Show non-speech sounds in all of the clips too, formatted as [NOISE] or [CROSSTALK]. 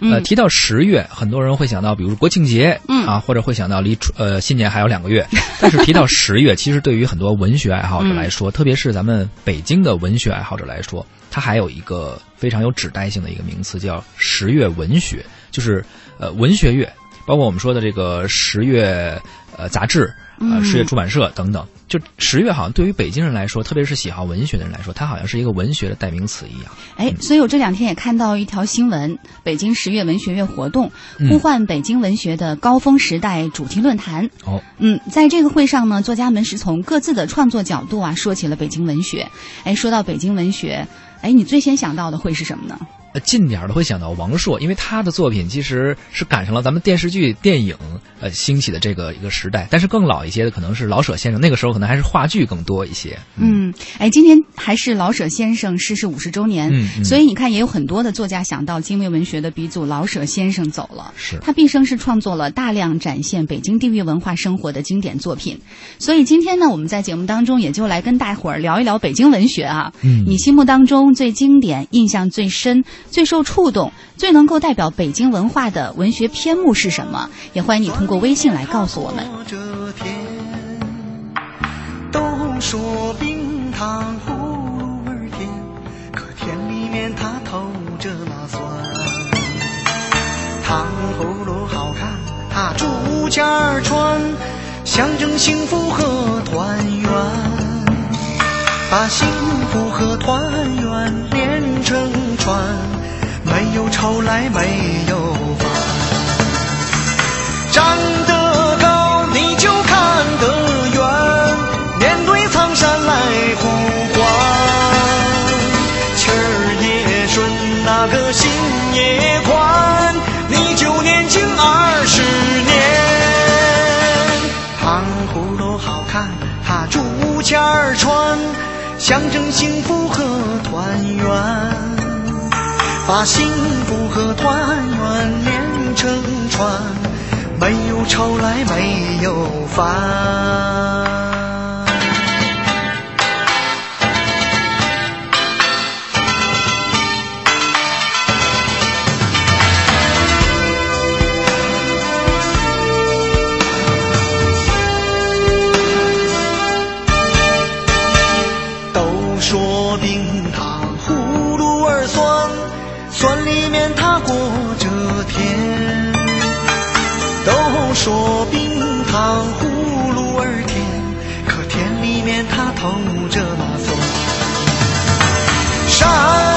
呃，提到十月，很多人会想到，比如国庆节，嗯啊，或者会想到离呃新年还有两个月。[LAUGHS] 但是提到十月，其实对于很多文学爱好者来说，特别是咱们北京的文学爱好者来说，它还有一个非常有指代性的一个名词，叫十月文学，就是呃文学月，包括我们说的这个十月呃杂志。呃，十月出版社等等，就十月好像对于北京人来说，特别是喜好文学的人来说，它好像是一个文学的代名词一样。哎，所以我这两天也看到一条新闻，北京十月文学月活动呼唤北京文学的高峰时代主题论坛。哦，嗯，在这个会上呢，作家们是从各自的创作角度啊，说起了北京文学。哎，说到北京文学，哎，你最先想到的会是什么呢？近点儿的会想到王朔，因为他的作品其实是赶上了咱们电视剧、电影呃兴起的这个一个时代。但是更老一些的可能是老舍先生，那个时候可能还是话剧更多一些。嗯，哎，今天还是老舍先生逝世五十周年，嗯嗯所以你看，也有很多的作家想到精卫文学的鼻祖老舍先生走了。是他毕生是创作了大量展现北京地域文化生活的经典作品，所以今天呢，我们在节目当中也就来跟大伙儿聊一聊北京文学啊。嗯你心目当中最经典、印象最深、最受触动、最能够代表北京文化的文学篇目是什么？也欢迎你通过微信来告诉我们。都说冰糖葫芦儿甜，可甜里面它透着那酸。糖葫芦好看，它竹签儿穿，象征幸福和团圆。把幸福和团圆连成串，有愁来没有烦。站得高你就看得远，面对苍山来呼唤。气儿也顺，那个心也宽，你就年轻二十年。糖葫芦好看，它竹签儿穿，象征幸福和团圆。把幸福和团圆连成串，没有愁来没有烦。说冰糖葫芦儿甜，可甜里面它透着那酸。山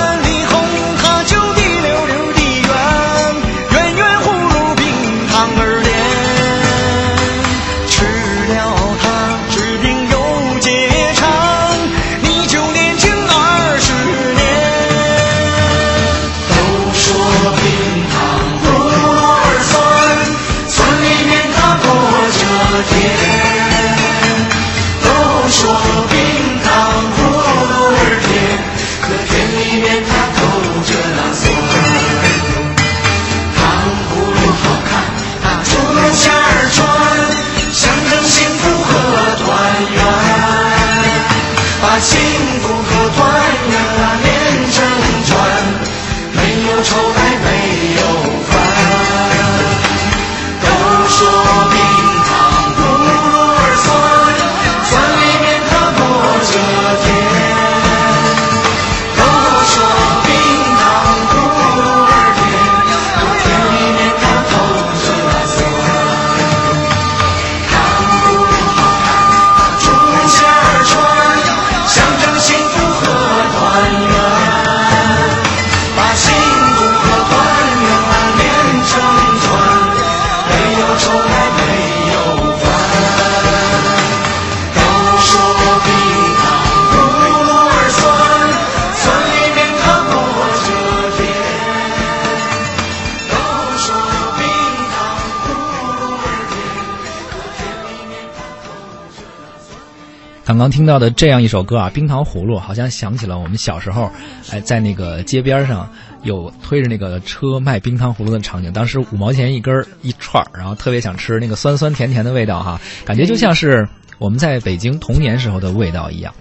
刚刚听到的这样一首歌啊，《冰糖葫芦》，好像想起了我们小时候，哎，在那个街边上有推着那个车卖冰糖葫芦的场景。当时五毛钱一根一串，然后特别想吃那个酸酸甜甜的味道哈，感觉就像是我们在北京童年时候的味道一样。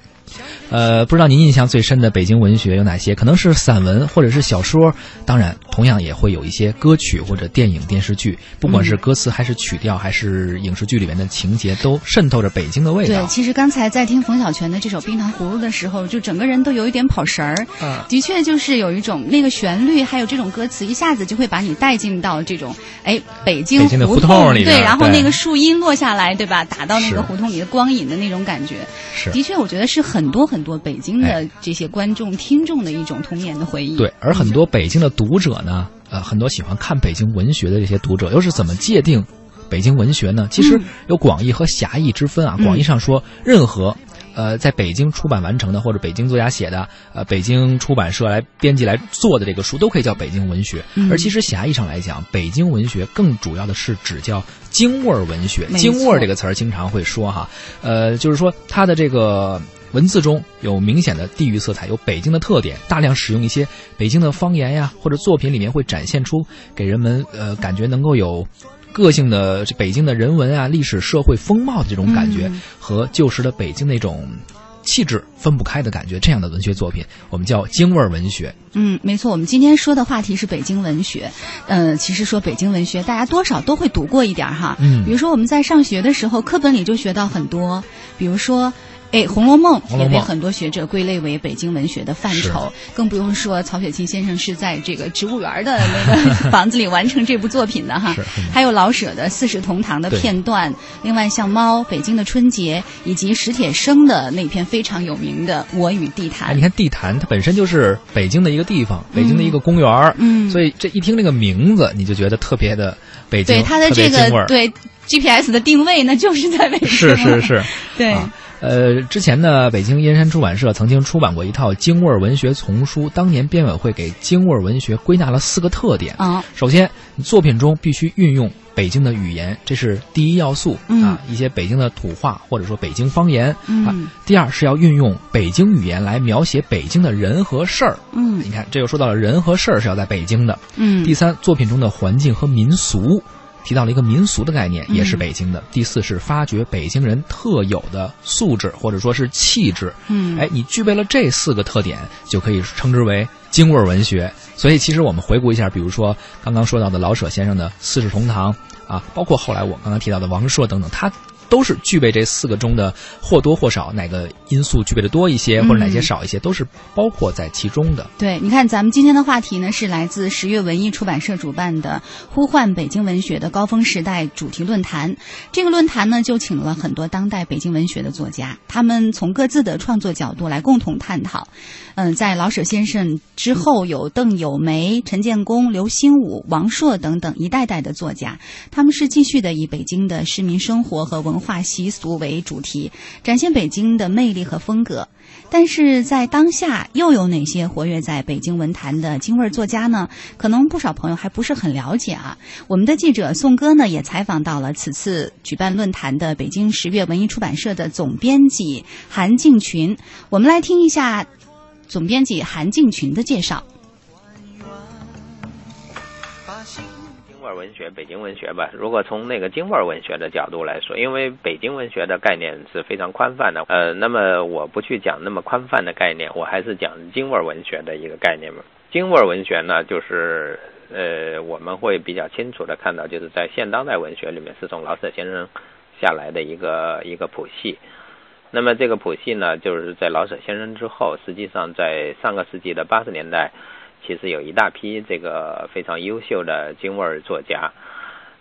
呃，不知道您印象最深的北京文学有哪些？可能是散文或者是小说，当然同样也会有一些歌曲或者电影电视剧，不管是歌词还是曲调，还是影视剧里面的情节，都渗透着北京的味道。对，其实刚才在听冯小泉的这首《冰糖葫芦》的时候，就整个人都有一点跑神儿。嗯的确就是有一种那个旋律，还有这种歌词，一下子就会把你带进到这种哎北京北京的胡胡同里对，然后那个树荫落下来，对吧？打到那个胡同里的光影的那种感觉，是的确，我觉得是很多很多北京的哎这些观众、听众的一种童年的回忆。对，而很多北京的读者呢，呃，很多喜欢看北京文学的这些读者，又是怎么界定北京文学呢？其实嗯有广义和狭义之分啊。嗯广义上说，任何。呃，在北京出版完成的，或者北京作家写的，呃，北京出版社来编辑来做的这个书，都可以叫北京文学。嗯而其实狭义上来讲，北京文学更主要的是指叫京味儿文学。京味儿这个词儿经常会说哈，呃，就是说它的这个文字中有明显的地域色彩，有北京的特点，大量使用一些北京的方言呀，或者作品里面会展现出给人们呃感觉能够有。个性的这北京的人文啊、历史、社会风貌的这种感觉，嗯和旧时的北京那种气质分不开的感觉，这样的文学作品，我们叫京味儿文学。嗯，没错，我们今天说的话题是北京文学。呃，其实说北京文学，大家多少都会读过一点儿哈。嗯比如说我们在上学的时候，课本里就学到很多，比如说。哎，《红楼梦》也被很多学者归类为北京文学的范畴，更不用说曹雪芹先生是在这个植物园的那个 [LAUGHS] 房子里完成这部作品的哈。还有老舍的《四世同堂》的片段，另外像《猫》、北京的春节，以及史铁生的那篇非常有名的《我与地坛哎，》。你看地坛，它本身就是北京的一个地方，北京的一个公园儿嗯所以这一听这个名字，你就觉得特别的北京，对它的这个对 GPS 的定位，那就是在北京。是是，[LAUGHS] 是，对，啊呃，之前呢，北京燕山出版社曾经出版过一套京味儿文学丛书，当年编委会给京味儿文学归纳了四个特点。啊，首先，作品中必须运用北京的语言，这是第一要素、嗯啊，一些北京的土话或者说北京方言、嗯啊。第二是要运用北京语言来描写北京的人和事儿。嗯你看，这又说到了人和事儿是要在北京的。嗯，第三，作品中的环境和民俗，提到了一个民俗的概念，嗯也是北京的。第四是发掘北京人特有的素质或者说是气质。嗯，哎，你具备了这四个特点，就可以称之为京味儿文学。所以，其实我们回顾一下，比如说刚刚说到的老舍先生的《四世同堂》啊，包括后来我刚刚提到的王朔等等，他。都是具备这四个中的或多或少哪个因素具备的多一些，或者哪些嗯少一些，都是包括在其中的。对，你看咱们今天的话题呢，是来自十月文艺出版社主办的“呼唤北京文学的高峰时代”主题论坛。这个论坛呢，就请了很多当代北京文学的作家，他们从各自的创作角度来共同探讨。嗯，在老舍先生之后，有邓友梅、陈建功、刘心武、王朔等等一代代的作家，他们是继续的以北京的市民生活和文化习俗为主题，展现北京的魅力和风格。但是在当下，又有哪些活跃在北京文坛的京味作家呢？可能不少朋友还不是很了解啊。我们的记者宋哥呢，也采访到了此次举办论坛的北京十月文艺出版社的总编辑韩静群。我们来听一下总编辑韩静群的介绍。京味文学，北京文学吧。如果从那个京味文学的角度来说，因为北京文学的概念是非常宽泛的，呃，那么我不去讲那么宽泛的概念，我还是讲京味文学的一个概念嘛。京味文学呢，就是呃，我们会比较清楚的看到，就是在现当代文学里面是从老舍先生下来的一个一个谱系。那么这个谱系呢，就是在老舍先生之后，实际上在上个世纪的八十年代。其实有一大批这个非常优秀的京味儿作家，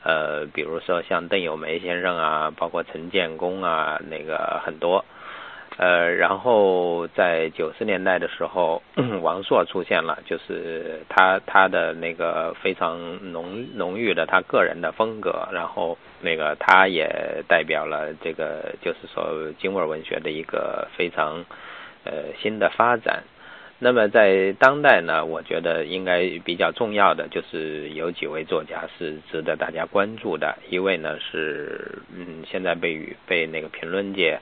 呃，比如说像邓友梅先生啊，包括陈建功啊，那个很多，呃，然后在九十年代的时候，[CLEARS THROAT] 王朔出现了，就是他他的那个非常浓浓郁的他个人的风格，然后那个他也代表了这个就是说京味文学的一个非常呃新的发展。那么在当代呢，我觉得应该比较重要的就是有几位作家是值得大家关注的。一位呢是嗯，现在被与被那个评论界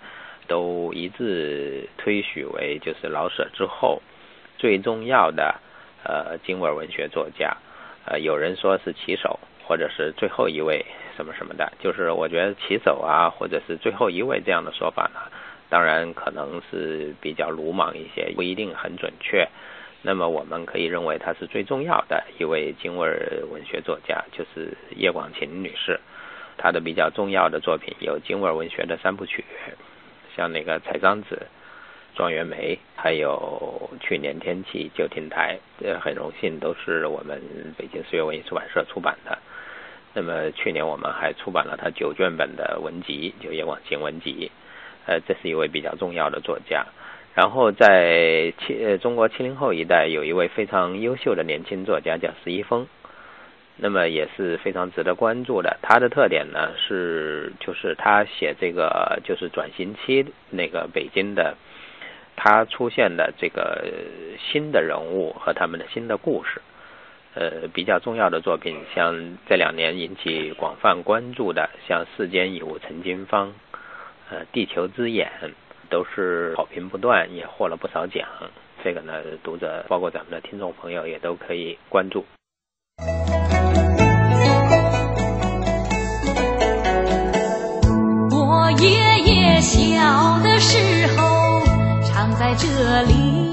都一致推许为就是老舍之后最重要的呃京味文学作家。呃，有人说是旗手，或者是最后一位什么什么的。就是我觉得旗手啊，或者是最后一位这样的说法呢，当然可能是比较鲁莽一些，不一定很准确。那么我们可以认为她是最重要的一位京味文学作家，就是叶广芩女士。她的比较重要的作品有京味文学的三部曲，像那个《采桑子》。庄元梅，还有去年天气旧亭台，呃，很荣幸都是我们北京四月文艺出版社出版的。那么去年我们还出版了他九卷本的文集，就叶广芩文集，呃，这是一位比较重要的作家。然后在七呃中国七零后一代有一位非常优秀的年轻作家叫石一峰，那么也是非常值得关注的。他的特点呢是就是他写这个就是转型期那个北京的。他出现的这个新的人物和他们的新的故事，呃，比较重要的作品，像这两年引起广泛关注的，像《世间已无陈金芳》，呃，《地球之眼》，都是好评不断，也获了不少奖。这个呢，读者包括咱们的听众朋友也都可以关注。我爷爷小的时候。常在这里。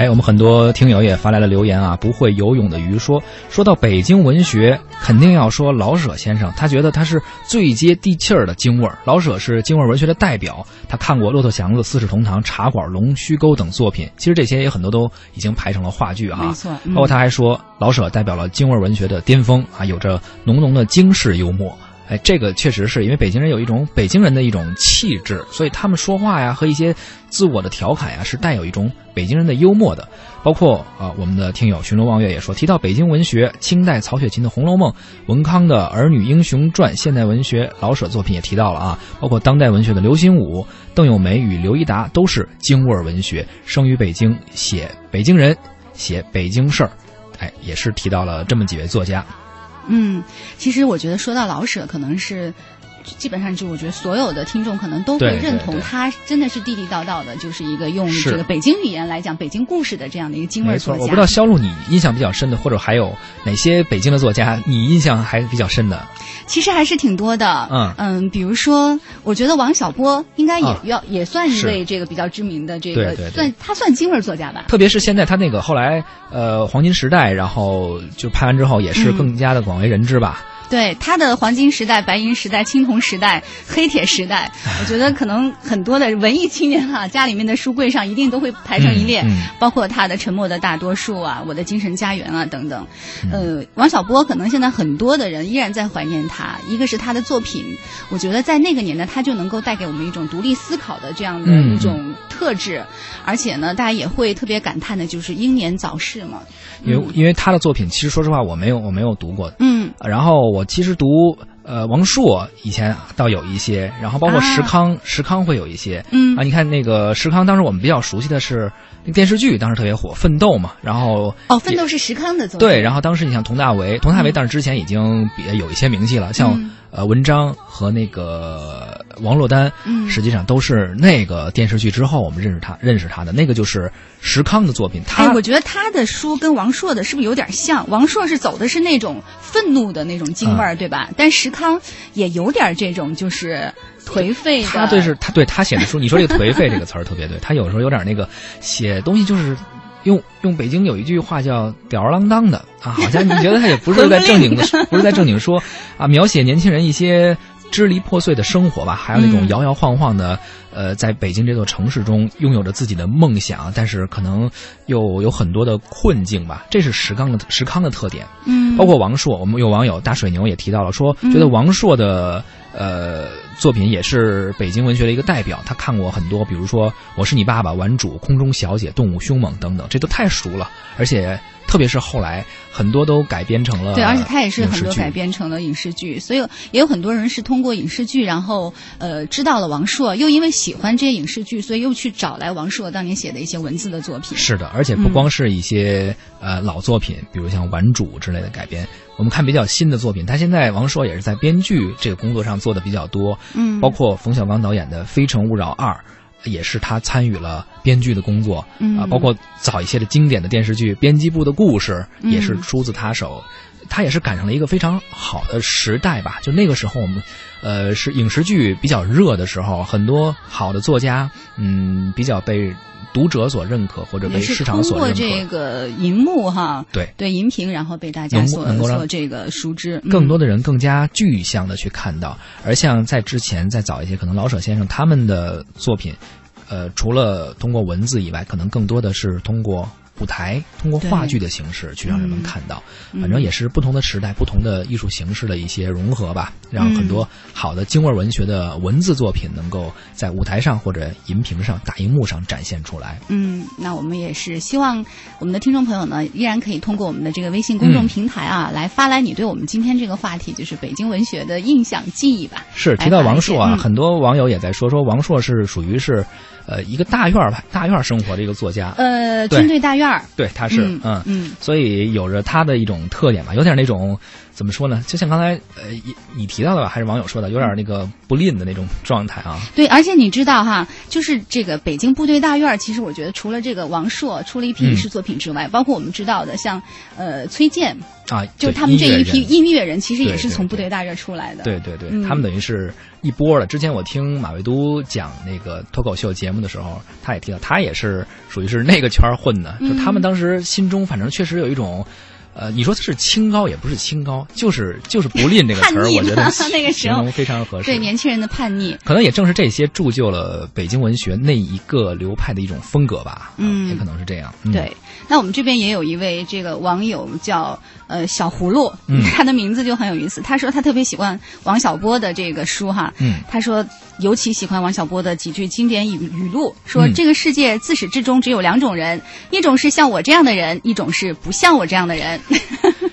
哎，我们很多听友也发来了留言啊。不会游泳的鱼说，说到北京文学，肯定要说老舍先生。他觉得他是最接地气儿的京味儿。老舍是京味儿文学的代表。他看过《骆驼祥子》《四世同堂》《茶馆》《龙须沟》等作品。其实这些也很多都已经排成了话剧哈。没错。包括他还说，老舍代表了京味儿文学的巅峰啊，有着浓浓的京式幽默。哎，这个确实是因为北京人有一种北京人的一种气质，所以他们说话呀和一些自我的调侃呀是带有一种北京人的幽默的。包括啊，我们的听友寻龙望月也说，提到北京文学，清代曹雪芹的《红楼梦》，文康的《儿女英雄传》，现代文学老舍作品也提到了啊，包括当代文学的刘心武、邓友梅与刘一达都是京味文学，生于北京，写北京人，写北京事儿，哎，也是提到了这么几位作家。嗯，其实我觉得说到老舍，可能是基本上就我觉得所有的听众可能都会认同他真的是地地道道的，就是一个用这个北京语言来讲北京故事的这样的一个京味作家。我不知道肖路你印象比较深的，或者还有哪些北京的作家你印象还比较深的？其实还是挺多的，嗯嗯，比如说，我觉得王小波应该也要也算一位这个比较知名的这个算他算京味作家吧。特别是现在他那个后来呃黄金时代，然后就拍完之后也是更加的广为人知吧。对他的黄金时代、白银时代、青铜时代、黑铁时代，[LAUGHS] 我觉得可能很多的文艺青年哈，家里面的书柜上一定都会排成一列，包括他的《沉默的大多数》啊，《我的精神家园》啊等等。呃，王小波可能现在很多的人依然在怀念他，一个是他的作品，我觉得在那个年代他就能够带给我们一种独立思考的这样的一种特质，而且呢，大家也会特别感叹的就是英年早逝嘛。因为因为他的作品，其实说实话我没有我没有读过，嗯，然后我。我其实读呃王朔以前倒有一些，然后包括石康，石康会有一些，嗯。啊，你看那个石康，当时我们比较熟悉的是那电视剧，当时特别火《奋斗》嘛，然后哦，《奋斗》是石康的作品，对，然后当时你像佟大为，佟大为但是之前已经比有一些名气了，像呃文章和那个王珞丹，嗯，实际上都是那个电视剧之后我们认识他认识他的那个就是石康的作品。他我觉得他的书跟王朔的是不是有点像？王朔是走的是那种。愤怒的那种京味儿，对吧？但石康也有点这种，就是颓废的。他对是，他对他写的书，你说这个颓废这个词儿特别对。他有时候有点那个写东西，就是用用北京有一句话叫吊儿郎当的啊，好像你觉得他也不是在正经的，不是在正经说啊，描写年轻人一些支离破碎的生活吧，还有那种摇摇晃晃的。呃，在北京这座城市中，拥有着自己的梦想，但是可能又有很多的困境吧。这是石刚的石康的特点。嗯，包括王朔，我们有网友大水牛也提到了，说觉得王朔的呃作品也是北京文学的一个代表。他看过很多，比如说《我是你爸爸》《玩主》《空中小姐》《动物凶猛》等等，这都太熟了。而且特别是后来很多都改编成了对，而且他也是很多改编成了影视剧，所以也有很多人是通过影视剧，然后呃知道了王朔，又因为。喜欢这些影视剧，所以又去找来王朔当年写的一些文字的作品。是的，而且不光是一些呃老作品，比如像《顽主》之类的改编。我们看比较新的作品，他现在王朔也是在编剧这个工作上做的比较多。嗯，包括冯小刚导演的《非诚勿扰二》，也是他参与了编剧的工作，嗯啊，包括早一些的经典的电视剧《编辑部的故事》嗯也是出自他手。他也是赶上了一个非常好的时代吧，就那个时候我们，呃，是影视剧比较热的时候，很多好的作家，嗯，比较被读者所认可或者被市场所认可。这个荧幕哈，对对荧屏，然后被大家所所这个熟知，嗯更多的人更加具象的去看到。而像在之前再早一些，可能老舍先生他们的作品，呃，除了通过文字以外，可能更多的是通过舞台、通过话剧的形式去让人们嗯看到。嗯反正也是不同的时代、不同的艺术形式的一些融合吧，让很嗯多好的京味文学的文字作品能够在舞台上或者银屏上、大荧幕上展现出来。嗯，那我们也是希望我们的听众朋友呢，依然可以通过我们的这个微信公众嗯平台啊，来发来你对我们今天这个话题，就是北京文学的印象记忆吧。是提到王朔啊，嗯很多网友也在说，说王朔是属于是，呃，一个大院儿吧，大院儿生活的一个作家。呃，军队大院儿，对，他是嗯嗯嗯。所以有着他的一种特点吧，有点那种怎么说呢？就像刚才呃你你提到的吧，还是网友说的，有点那个不吝的那种状态啊。对，而且你知道哈，就是这个北京部队大院，其实我觉得除了这个王朔出了一批影视作品之外，包括我们知道的像呃崔健，啊，就是他们这一批音乐人其实也是从部队大院出来的。对对对，嗯他们等于是一波的。之前我听马未都讲那个脱口秀节目的时候，他也提到，他也是属于是那个圈混的。嗯就他们当时心中反正确实有一种，呃，你说是清高也不是清高，就是就是不吝这个词儿，我觉得 [LAUGHS] 嘛那个时候形容非常合适。对年轻人的叛逆。可能也正是这些铸就了北京文学那一个流派的一种风格吧。嗯也可能是这样。嗯、对，那我们这边也有一位这个网友叫呃小葫芦，嗯 [LAUGHS] 他的名字就很有意思。他说他特别喜欢王小波的这个书哈，嗯他说尤其喜欢王小波的几句经典语语录，说嗯这个世界自始至终只有两种人，一种是像我这样的人，一种是不像我这样的人。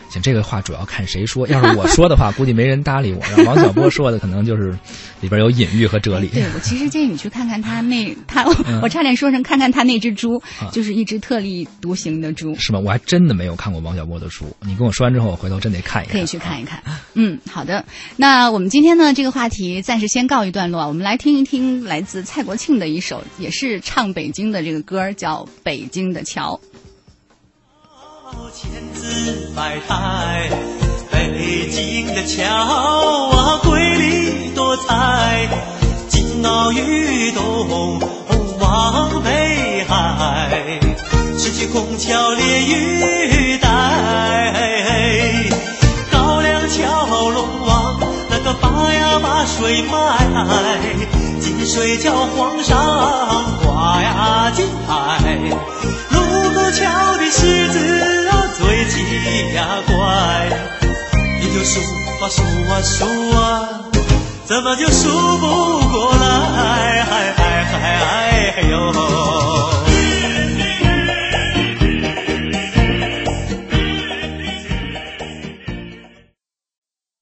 行，这个话主要看谁说。要是我说的话，估计没人搭理我。然后王小波说的，可能就是里边有隐喻和哲理。对我其实建议你去看看他那 [LAUGHS] 他，嗯我差点说成看看他那只猪，啊就是一只特立独行的猪。是吗？我还真的没有看过王小波的书。你跟我说完之后，我回头真得看一看。可以去看一看。嗯，好的。那我们今天呢，这个话题暂时先告一段落啊。我们来听一听来自蔡国庆的一首，也是唱北京的这个歌，叫《北京的桥》。千姿百态，北京的桥啊，瑰丽多彩，金鳌玉洞望北海，十七孔桥连玉带，高粱桥龙王那个把呀把水卖，金水桥皇上挂呀金牌。卢沟桥的狮子，奇呀怪，你就数啊数啊数啊，怎么就数不过来？哎哎哎哎呦！